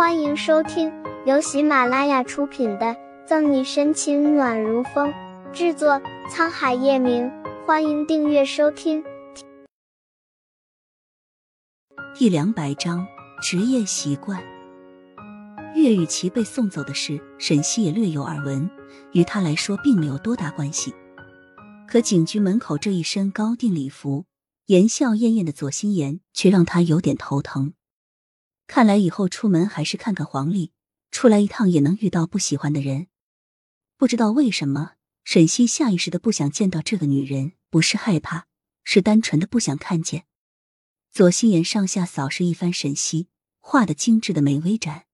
欢迎收听由喜马拉雅出品的《赠你深情暖如风》，制作沧海夜明。欢迎订阅收听。第两百章职业习惯。岳雨琪被送走的事，沈西也略有耳闻，与他来说并没有多大关系。可警局门口这一身高定礼服、言笑晏晏的左心言，却让他有点头疼。看来以后出门还是看看黄历，出来一趟也能遇到不喜欢的人。不知道为什么，沈西下意识的不想见到这个女人，不是害怕，是单纯的不想看见。左心言上下扫视一番沈西画的精致的眉微展，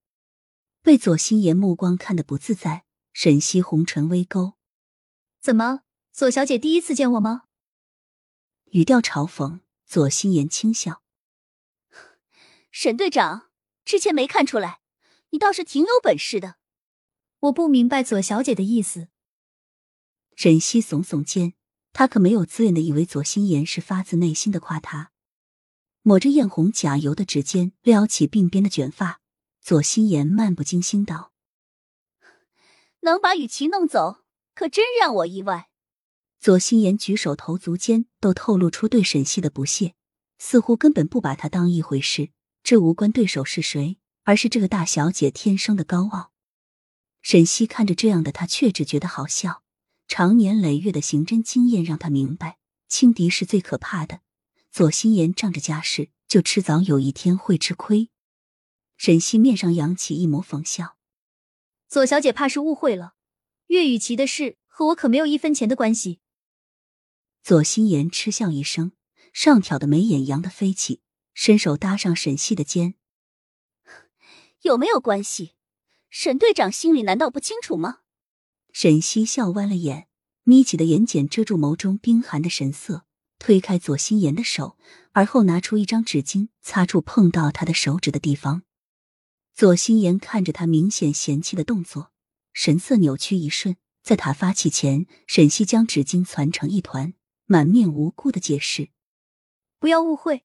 被左心言目光看得不自在，沈西红唇微勾：“怎么，左小姐第一次见我吗？”语调嘲讽，左心言轻笑：“ 沈队长。”之前没看出来，你倒是挺有本事的。我不明白左小姐的意思。沈西耸耸肩，他可没有自愿的以为左心言是发自内心的夸他。抹着艳红甲油的指尖撩起鬓边的卷发，左心言漫不经心道：“能把雨琪弄走，可真让我意外。”左心言举手投足间都透露出对沈西的不屑，似乎根本不把他当一回事。这无关对手是谁，而是这个大小姐天生的高傲。沈西看着这样的她，却只觉得好笑。长年累月的刑侦经验让她明白，轻敌是最可怕的。左心言仗着家世，就迟早有一天会吃亏。沈西面上扬起一抹讽笑：“左小姐怕是误会了，岳雨琪的事和我可没有一分钱的关系。”左心言嗤笑一声，上挑的眉眼扬得飞起。伸手搭上沈西的肩，有没有关系？沈队长心里难道不清楚吗？沈西笑弯了眼，眯起的眼睑遮住眸中冰寒的神色，推开左心言的手，而后拿出一张纸巾擦住碰到他的手指的地方。左心言看着他明显嫌弃的动作，神色扭曲一瞬，在他发起前，沈西将纸巾攒成一团，满面无辜的解释：“不要误会。”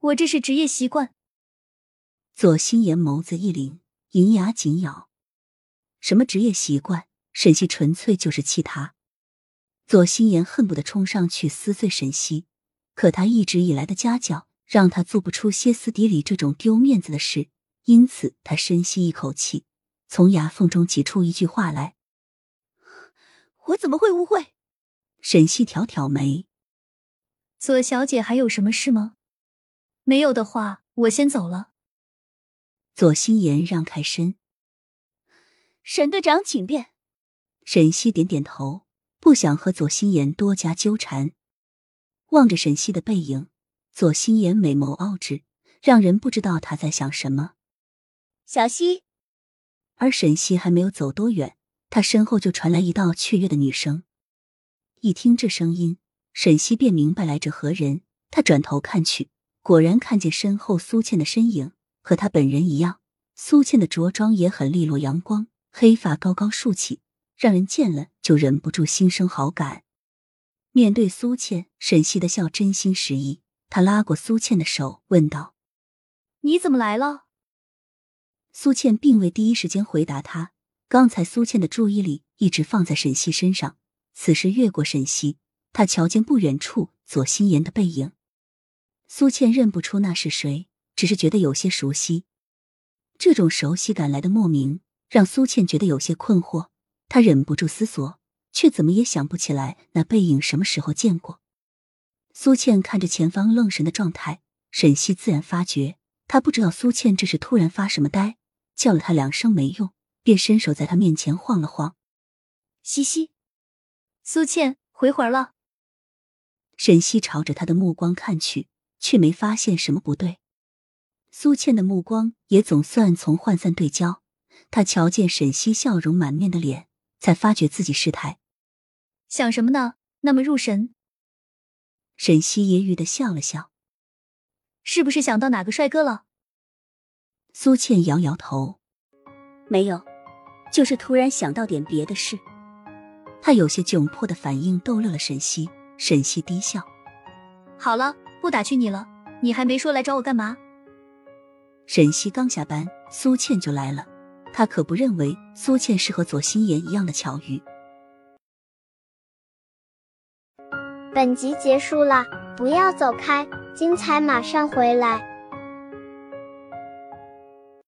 我这是职业习惯。左心言眸子一凛，银牙紧咬。什么职业习惯？沈西纯粹就是气他。左心言恨不得冲上去撕碎沈西，可他一直以来的家教让他做不出歇斯底里这种丢面子的事，因此他深吸一口气，从牙缝中挤出一句话来：“我怎么会误会？”沈西挑挑眉：“左小姐还有什么事吗？”没有的话，我先走了。左心言让开身，沈队长请便。沈西点点头，不想和左心言多加纠缠。望着沈西的背影，左心言美眸傲直，让人不知道他在想什么。小西，而沈西还没有走多远，他身后就传来一道雀跃的女声。一听这声音，沈西便明白来者何人。他转头看去。果然看见身后苏倩的身影，和她本人一样。苏倩的着装也很利落阳光，黑发高高竖起，让人见了就忍不住心生好感。面对苏倩，沈西的笑真心实意。他拉过苏倩的手，问道：“你怎么来了？”苏倩并未第一时间回答他。刚才苏倩的注意力一直放在沈西身上，此时越过沈西，他瞧见不远处左心言的背影。苏倩认不出那是谁，只是觉得有些熟悉。这种熟悉感来的莫名，让苏倩觉得有些困惑。她忍不住思索，却怎么也想不起来那背影什么时候见过。苏倩看着前方愣神的状态，沈西自然发觉。他不知道苏倩这是突然发什么呆，叫了他两声没用，便伸手在他面前晃了晃。西西，苏倩回魂了。沈西朝着他的目光看去。却没发现什么不对，苏倩的目光也总算从涣散对焦。她瞧见沈西笑容满面的脸，才发觉自己失态。想什么呢？那么入神。沈西揶揄的笑了笑，是不是想到哪个帅哥了？苏倩摇摇头，没有，就是突然想到点别的事。她有些窘迫的反应逗乐了沈西。沈西低笑，好了。不打趣你了，你还没说来找我干嘛？沈西刚下班苏倩就来了。他可不认为苏倩是和左心言一样的巧遇。本集结束了，不要走开，精彩马上回来。